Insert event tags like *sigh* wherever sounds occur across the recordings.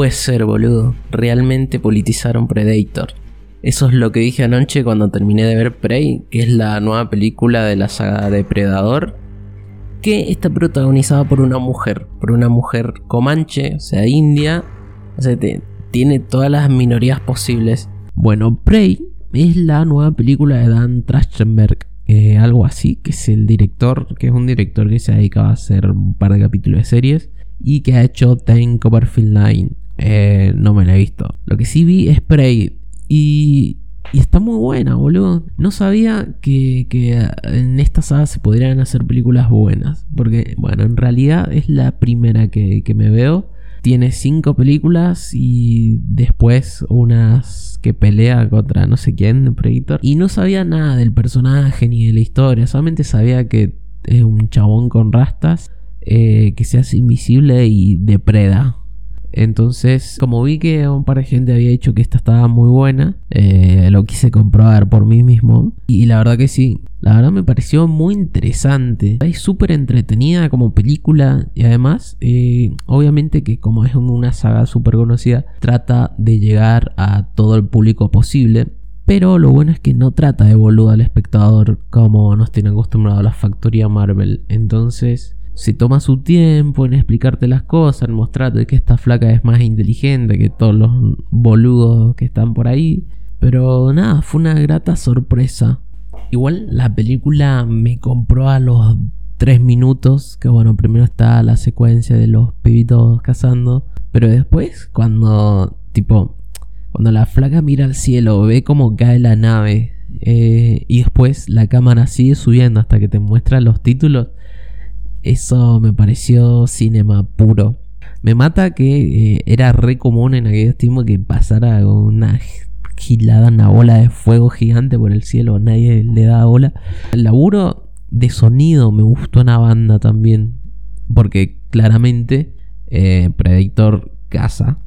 Puede ser, boludo. Realmente politizaron Predator. Eso es lo que dije anoche cuando terminé de ver Prey, que es la nueva película de la saga Depredador, que está protagonizada por una mujer, por una mujer comanche, o sea, india, o sea, tiene todas las minorías posibles. Bueno, Prey es la nueva película de Dan Trachtenberg, algo así, que es el director, que es un director que se ha dedicado a hacer un par de capítulos de series y que ha hecho Time Coverfield Line. Eh, no me la he visto. Lo que sí vi es Prey y, está muy buena, boludo. No sabía que, en esta saga se podrían hacer películas buenas. Porque, bueno, en realidad es la primera que, me veo. Tiene cinco películas y después unas que pelea contra no sé quién, Predator. Y no sabía nada del personaje ni de la historia. Solamente sabía que es un chabón con rastas eh, que se hace invisible y depreda. Entonces, como vi que un par de gente había dicho que esta estaba muy buena, eh, lo quise comprobar por mí mismo. Y la verdad que sí, la verdad me pareció muy interesante. Es súper entretenida como película y además, eh, obviamente que como es una saga súper conocida, trata de llegar a todo el público posible. Pero lo bueno es que no trata de boludo al espectador como nos tienen acostumbrado la factoría Marvel. Entonces se toma su tiempo en explicarte las cosas, en mostrarte que esta flaca es más inteligente que todos los boludos que están por ahí. Pero nada, fue una grata sorpresa. Igual la película me compró a los 3 minutos, que bueno, primero está la secuencia de los pibitos cazando, pero después cuando, tipo, cuando la flaca mira al cielo, ve cómo cae la nave, eh, y después la cámara sigue subiendo hasta que te muestra los títulos, eso me pareció cinema puro. Me mata que eh, era re común en aquellos tiempos que pasara una gilada, una bola de fuego gigante por el cielo, nadie le da bola. El laburo de sonido me gustó en la banda también, porque claramente eh, Predictor caza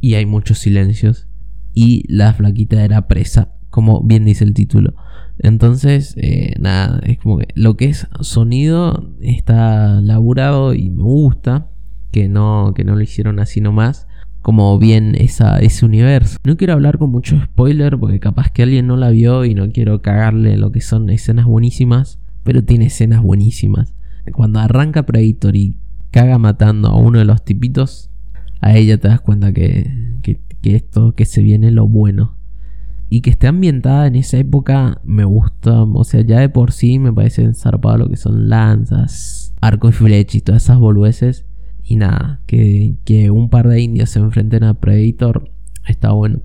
y hay muchos silencios y la flaquita era presa, como bien dice el título. Entonces, eh, nada, es como que lo que es sonido está laburado y me gusta que no, que no lo hicieron así nomás. Como bien esa, ese universo. No quiero hablar con mucho spoiler porque capaz que alguien no la vio y no quiero cagarle lo que son escenas buenísimas. Pero tiene escenas buenísimas. Cuando arranca Predator y caga matando a uno de los tipitos, a ella te das cuenta que, que, que esto que se viene lo bueno y que esté ambientada en esa época me gusta. O sea, ya de por sí me parece zarpado lo que son lanzas, arco y flecha y todas esas boludeces. Y nada, que, un par de indios se enfrenten a Predator está bueno.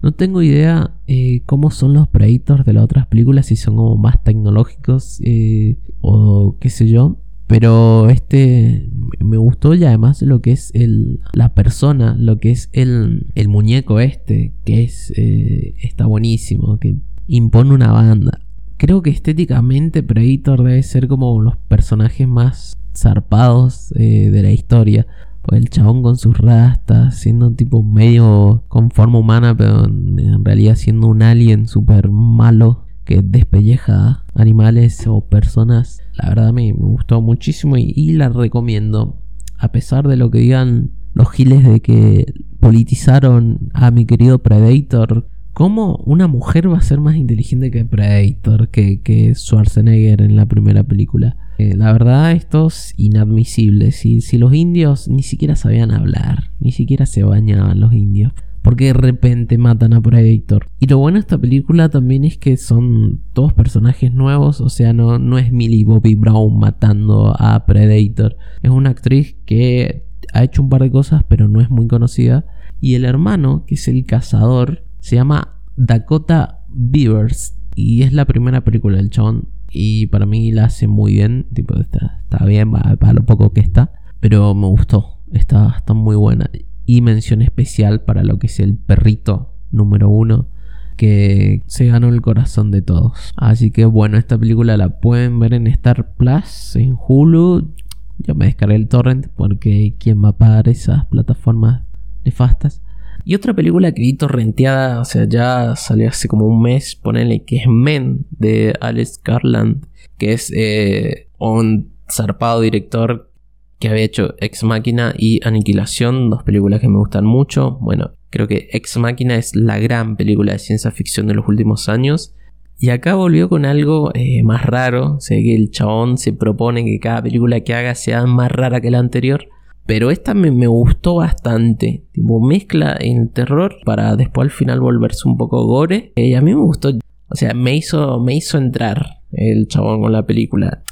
No tengo idea eh, cómo son los Predators de las otras películas, si son como más tecnológicos eh, o qué sé yo. Pero este me gustó y además lo que es el, la persona, lo que es el, el muñeco este, que es eh, está buenísimo, que impone una banda. Creo que estéticamente Predator debe ser como los personajes más zarpados eh, de la historia. Pues el chabón con sus rastas, siendo tipo medio con forma humana, pero en realidad siendo un alien súper malo que despelleja animales o personas. La verdad me, me gustó muchísimo y, la recomiendo. A pesar de lo que digan los giles de que politizaron a mi querido Predator. ¿Cómo una mujer va a ser más inteligente que Predator, que, que Schwarzenegger en la primera película? Eh, la verdad, esto es inadmisible. Si, si los indios ni siquiera sabían hablar, ni siquiera se bañaban los indios porque de repente matan a Predator. Y lo bueno de esta película también es que son todos personajes nuevos, o sea, no, no es Millie Bobby Brown matando a Predator. Es una actriz que ha hecho un par de cosas, pero no es muy conocida. Y el hermano, que es el cazador, se llama Dakota Beavers. Y es la primera película del chabón. Y para mí la hace muy bien. Tipo, está, está bien para, lo poco que está. Pero me gustó. Está, está muy buena y mención especial para lo que es el perrito número uno que se ganó el corazón de todos. Así que bueno, esta película la pueden ver en Star Plus, en Hulu. Yo me descargué el torrent porque quién va a pagar esas plataformas nefastas. Y otra película que vi torrenteada, o sea, ya salió hace como un mes, ponele que es Men de Alex Garland, que es eh, un zarpado director que había hecho Ex Máquina y Aniquilación, dos películas que me gustan mucho. Bueno, creo que Ex Máquina es la gran película de ciencia ficción de los últimos años. Y acá volvió con algo eh, más raro. Sé que el chabón se propone que cada película que haga sea más rara que la anterior. Pero esta me, gustó bastante. Tipo, mezcla el terror para después al final volverse un poco gore. Y a mí me gustó. O sea, me hizo, me hizo entrar el chabón con la película.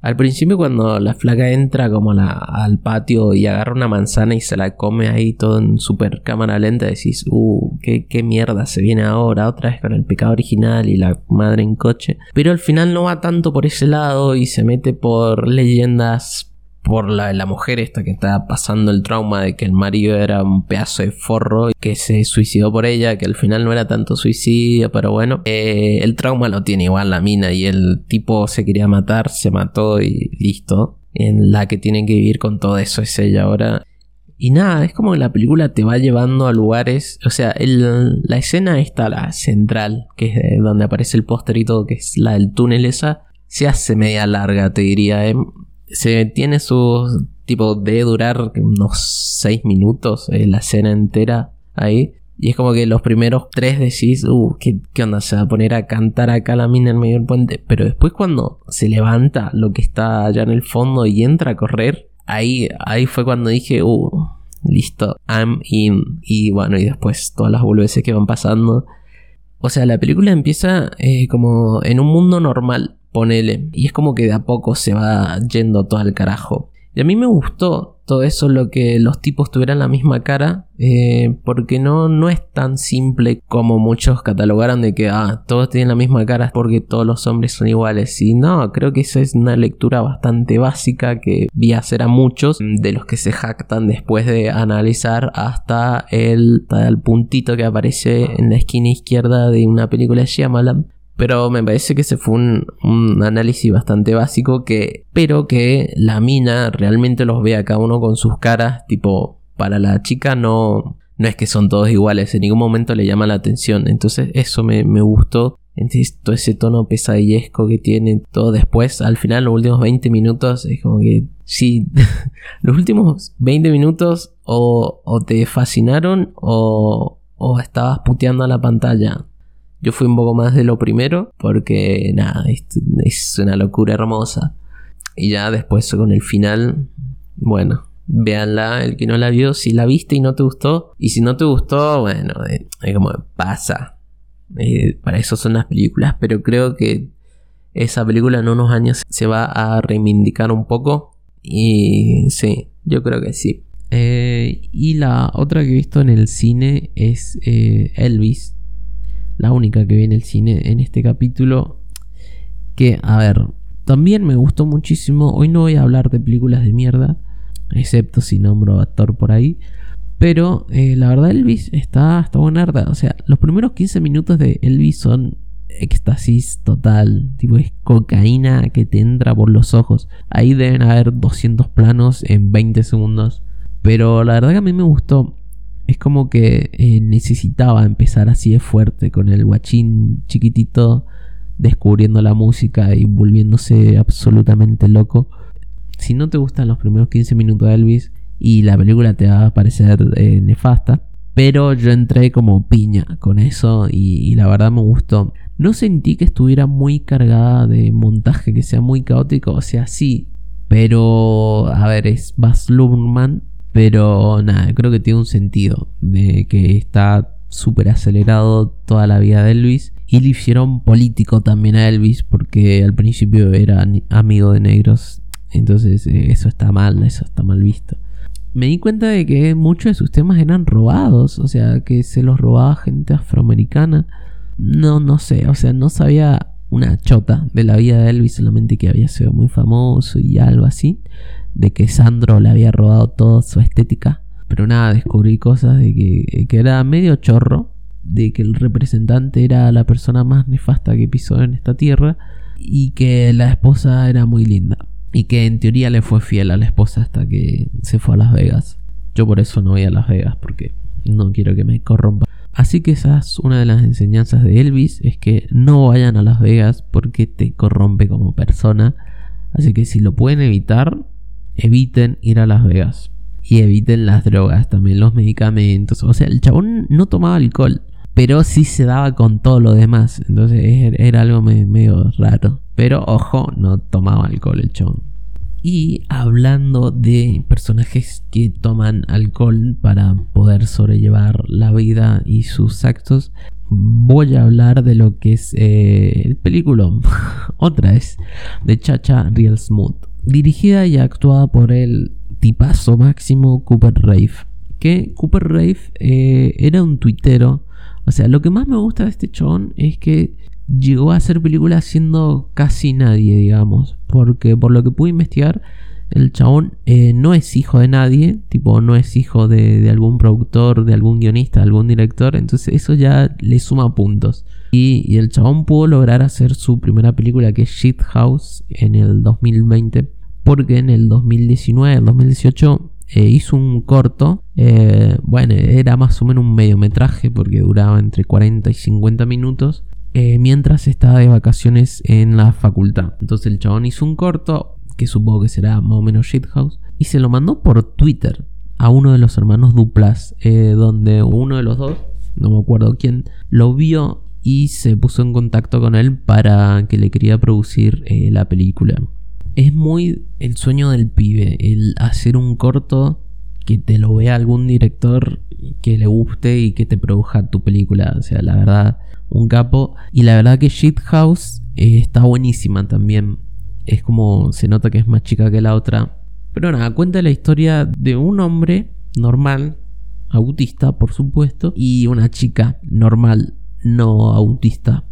Al principio cuando la flaca entra como al patio y agarra una manzana y se la come ahí todo en super cámara lenta, decís, uh, qué, qué mierda se viene ahora, otra vez con el pecado original y la madre en coche. Pero al final no va tanto por ese lado y se mete por leyendas por la, la mujer esta que está pasando el trauma de que el marido era un pedazo de forro que se suicidó por ella, que al final no era tanto suicidio, pero bueno, eh, el trauma lo tiene igual la mina y el tipo se quería matar, se mató y listo. En la que tiene que vivir con todo eso es ella ahora. Y nada, es como que la película te va llevando a lugares. O sea, la escena está la central, que es donde aparece el póster y todo, que es la del túnel esa. Se hace media larga, te diría. ¿eh? Se tiene su tipo de durar unos 6 minutos eh, la escena entera ahí. Y es como que los primeros tres decís, uh, ¿qué, ¿qué, onda? Se va a poner a cantar acá la mina en medio del puente. Pero después cuando se levanta lo que está allá en el fondo y entra a correr, ahí, ahí fue cuando dije, uh, listo, I'm in. Y bueno, y después todas las boludeces que van pasando. O sea, la película empieza eh, como en un mundo normal ponele. Y es como que de a poco se va yendo todo al carajo. Y a mí me gustó todo eso, lo que los tipos tuvieran la misma cara, eh, porque no, no es tan simple como muchos catalogaron de que ah, todos tienen la misma cara porque todos los hombres son iguales. Y no, creo que esa es una lectura bastante básica que vi hacer a muchos de los que se jactan después de analizar hasta el, hasta el puntito que aparece en la esquina izquierda de una película de Shyamalan pero me parece que ese fue un, análisis bastante básico que pero que la mina realmente los ve a cada uno con sus caras, tipo, para la chica no, no es que son todos iguales, en ningún momento le llama la atención. Entonces eso me, gustó. Entonces, todo ese tono pesadillesco que tiene todo después, al final, los últimos 20 minutos, es como que sí, *laughs* los últimos 20 minutos o, o te fascinaron o, o estabas puteando a la pantalla. Yo fui un poco más de lo primero porque nada, es, una locura hermosa. Y ya después con el final, bueno, véanla, el que no la vio, si la viste y no te gustó, y si no te gustó, bueno, eh, es como pasa. Eh, para eso son las películas, pero creo que esa película en unos años se va a reivindicar un poco. Y sí, yo creo que sí. Eh, y la otra que he visto en el cine es Elvis, la única que vi en el cine en este capítulo. Que, a ver, también me gustó muchísimo. Hoy no voy a hablar de películas de mierda, excepto si nombro actor por ahí. Pero eh, la verdad, Elvis está, está buenarda. O sea, los primeros 15 minutos de Elvis son éxtasis total. Tipo, es cocaína que te entra por los ojos. Ahí deben haber 200 planos en 20 segundos. Pero la verdad que a mí me gustó es como que eh, necesitaba empezar así de fuerte con el guachín chiquitito descubriendo la música y volviéndose absolutamente loco. Si no te gustan los primeros 15 minutos de Elvis y la película te va a parecer eh, nefasta, pero yo entré como piña con eso y, la verdad me gustó. No sentí que estuviera muy cargada de montaje, que sea muy caótico, o sea, sí, pero a ver, es Baz Luhrmann pero nada, creo que tiene un sentido de que está súper acelerado toda la vida de Elvis. Y le hicieron político también a Elvis porque al principio era amigo de negros. Entonces eh, eso está mal, eso está mal visto. Me di cuenta de que muchos de sus temas eran robados, o sea, que se los robaba gente afroamericana. No, no sé, o sea, no sabía una chota de la vida de Elvis, solamente que había sido muy famoso y algo así de que Sandro le había robado toda su estética. Pero nada, descubrí cosas de que, que era medio chorro, de que el representante era la persona más nefasta que pisó en esta tierra y que la esposa era muy linda. Y que en teoría le fue fiel a la esposa hasta que se fue a Las Vegas. Yo por eso no voy a Las Vegas porque no quiero que me corrompa. Así que esa es una de las enseñanzas de Elvis, es que no vayan a Las Vegas porque te corrompe como persona. Así que si lo pueden evitar, eviten ir a Las Vegas. Y eviten las drogas, también los medicamentos. O sea, el chabón no tomaba alcohol, pero sí se daba con todo lo demás. Entonces era algo medio raro. Pero ojo, no tomaba alcohol el chabón. Y hablando de personajes que toman alcohol para poder sobrellevar la vida y sus actos, voy a hablar de lo que es eh, el película, *laughs* otra vez, de Chacha Real Smooth, dirigida y actuada por el tipazo máximo Cooper Rave. Que Cooper Rave eh, era un tuitero. O sea, lo que más me gusta de este chon es que llegó a hacer películas siendo casi nadie, digamos. Porque por lo que pude investigar, el chabón eh, no es hijo de nadie, tipo, no es hijo de, algún productor, de algún guionista, de algún director. Entonces eso ya le suma puntos. Y, el chabón pudo lograr hacer su primera película que es Shit House en el 2020. Porque en el 2019, el 2018 eh, hizo un corto, eh, bueno, era más o menos un mediometraje porque duraba entre 40 y 50 minutos, mientras estaba de vacaciones en la facultad. Entonces el chabón hizo un corto, que supongo que será más o menos Shithouse, y se lo mandó por Twitter a uno de los hermanos Duplas, donde uno de los dos, no me acuerdo quién, lo vio y se puso en contacto con él para que le quería producir la película es muy el sueño del pibe, el hacer un corto que te lo vea algún director que le guste y que te produzca tu película. O sea, la verdad, un capo. Y la verdad que Shit House eh, está buenísima también. Es como se nota que es más chica que la otra. Pero nada, cuenta la historia de un hombre normal, autista por supuesto, y una chica normal, no autista.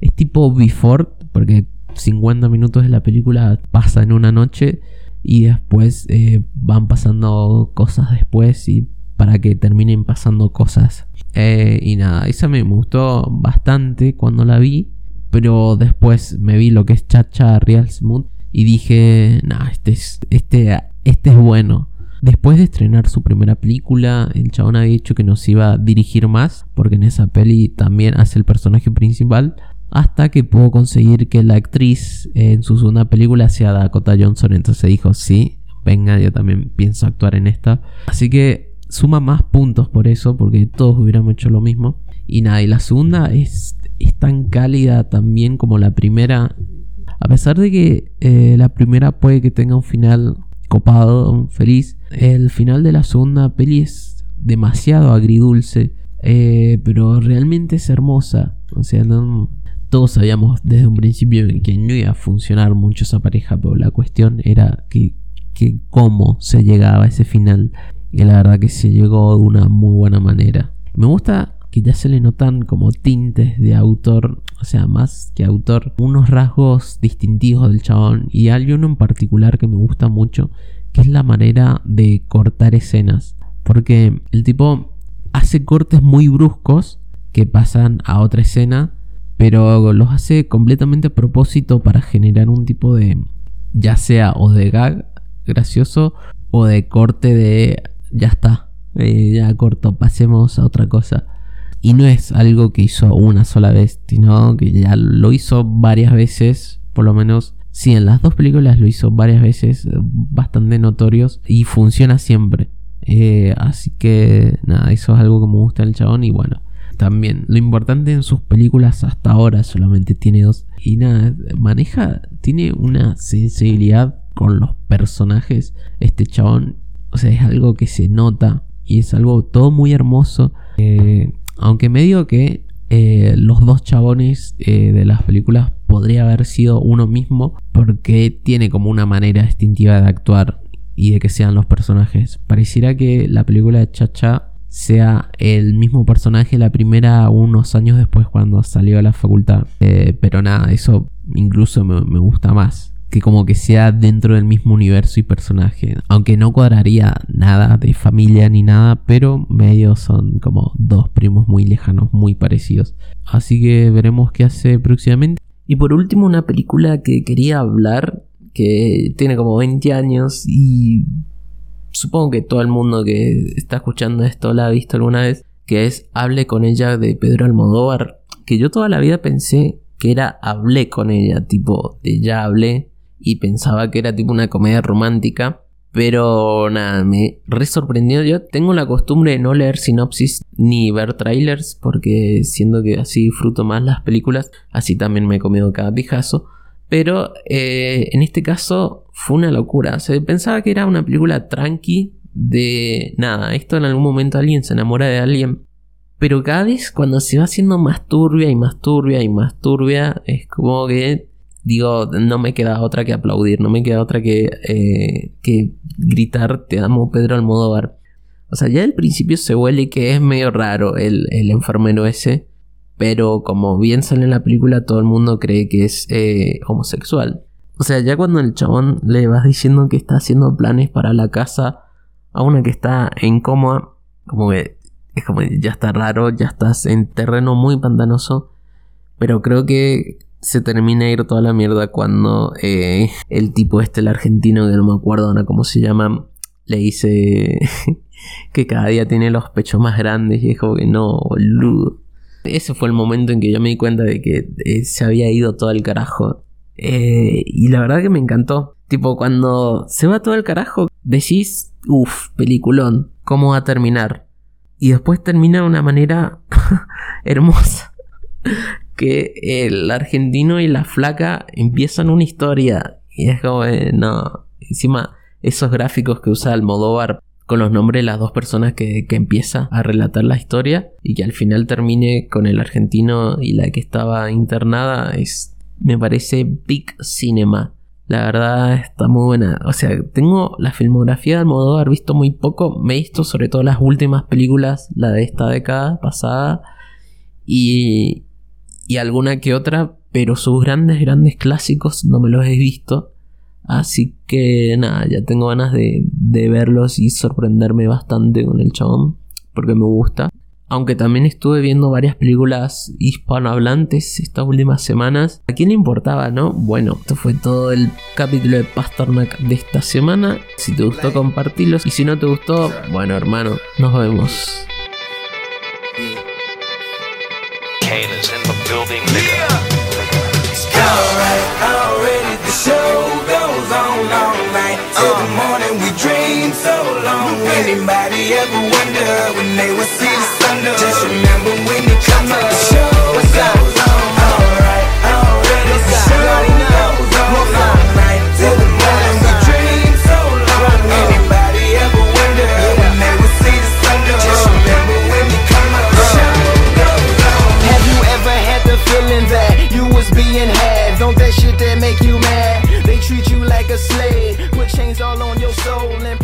Es tipo Before, porque 50 minutos de la película pasa en una noche y después eh, van pasando cosas después y para que terminen pasando cosas. Eh, y nada, esa me gustó bastante cuando la vi, pero después me vi lo que es Chacha Real Smooth y dije, nah, este es, este, este es bueno. Después de estrenar su primera película, el chabón había dicho que nos iba a dirigir más, porque en esa peli también hace el personaje principal, hasta que pudo conseguir que la actriz en su segunda película sea Dakota Johnson. Entonces dijo, sí, venga, yo también pienso actuar en esta. Así que suma más puntos por eso, porque todos hubiéramos hecho lo mismo. Y nada, y la segunda es, es tan cálida también como la primera. A pesar de que eh, la primera puede que tenga un final copado, feliz, el final de la segunda peli es demasiado agridulce. Eh, pero realmente es hermosa. O sea, todos sabíamos desde un principio que no iba a funcionar mucho esa pareja, pero la cuestión era que, que cómo se llegaba a ese final. Y la verdad que se llegó de una muy buena manera. Me gusta que ya se le notan como tintes de autor, o sea, más que autor, unos rasgos distintivos del chabón. Y hay uno en particular que me gusta mucho, que es la manera de cortar escenas. Porque el tipo hace cortes muy bruscos que pasan a otra escena pero los hace completamente a propósito para generar un tipo de, ya sea o de gag gracioso o de corte de, ya está, eh, ya corto, pasemos a otra cosa. Y no es algo que hizo una sola vez, sino que ya lo hizo varias veces, por lo menos, sí, en las dos películas lo hizo varias veces, bastante notorios, y funciona siempre. Eh, así que nada, eso es algo que me gusta del chabón y bueno, también. Lo importante en sus películas hasta ahora solamente tiene dos. Y nada, maneja, tiene una sensibilidad con los personajes. Este chabón, o sea, es algo que se nota y es algo todo muy hermoso. Eh, aunque me digo que eh, los dos chabones eh, de las películas podría haber sido uno mismo porque tiene como una manera distintiva de actuar y de que sean los personajes. Pareciera que la película de Chacha sea el mismo personaje la primera unos años después cuando salió a la facultad. Eh, pero nada, eso incluso me, gusta más. Que como que sea dentro del mismo universo y personaje. Aunque no cuadraría nada de familia ni nada, pero medio son como dos primos muy lejanos, muy parecidos. Así que veremos qué hace próximamente. Y por último, una película que quería hablar, que tiene como 20 años y supongo que todo el mundo que está escuchando esto la ha visto alguna vez, que es Hable con ella de Pedro Almodóvar, que yo toda la vida pensé que era Hablé con ella, tipo de ya hablé, y pensaba que era tipo una comedia romántica, Pero nada, me re sorprendió. Yo tengo la costumbre de no leer sinopsis ni ver trailers porque siento que así disfruto más las películas. Así también me he comido cada pijazo. Pero eh, en este caso fue una locura. O sea, pensaba que era una película tranqui de nada. Esto en algún momento alguien se enamora de alguien. Pero cada vez cuando se va haciendo más turbia y más turbia y más turbia, es como que digo, no me queda otra que aplaudir, no me queda otra que, eh, que gritar te amo Pedro Almodóvar. O sea, ya al principio se huele que es medio raro el, el enfermero ese, pero como bien sale en la película, todo el mundo cree que es eh, homosexual. O sea, ya cuando el chabón le vas diciendo que está haciendo planes para la casa a una que está en coma, como que es como ya está raro, ya estás en terreno muy pantanoso. Pero creo que se termina de ir toda la mierda cuando eh, el tipo este, el argentino, que no me acuerdo ahora cómo se llama, le dice *laughs* que cada día tiene los pechos más grandes y es que no, boludo. Ese fue el momento en que yo me di cuenta de que eh, se había ido todo el carajo. Eh, y la verdad que me encantó. Tipo, cuando se va todo el carajo, decís, uff, peliculón, ¿cómo va a terminar? Y después termina de una manera *laughs* hermosa que el argentino y la flaca empiezan una historia. Y es como, no, encima esos gráficos que usa Almodóvar con los nombres de las dos personas que, que empieza a relatar la historia y que al final termine con el argentino y la que estaba internada es me parece big cinema la verdad está muy buena. O sea, tengo la filmografía de Almodóvar visto muy poco. Me he visto sobre todo las últimas películas, la de esta década pasada. Y, y alguna que otra, pero sus grandes, grandes clásicos no me los he visto. Así que nada, ya tengo ganas de, de verlos y sorprenderme bastante con el chabón, porque me gusta. Aunque también estuve viendo varias películas hispanohablantes estas últimas semanas. ¿A quién le importaba, no? Bueno, esto fue todo el capítulo de Pasternak de esta semana. Si te gustó, compartirlos. Y si no te gustó, bueno, hermano, nos vemos. Building, nigga. Alright, already the show goes on all night. Till the uh. morning we dream so long. Anybody ever wonder when they would see the thunder? Just remember when you come up, the show goes soul and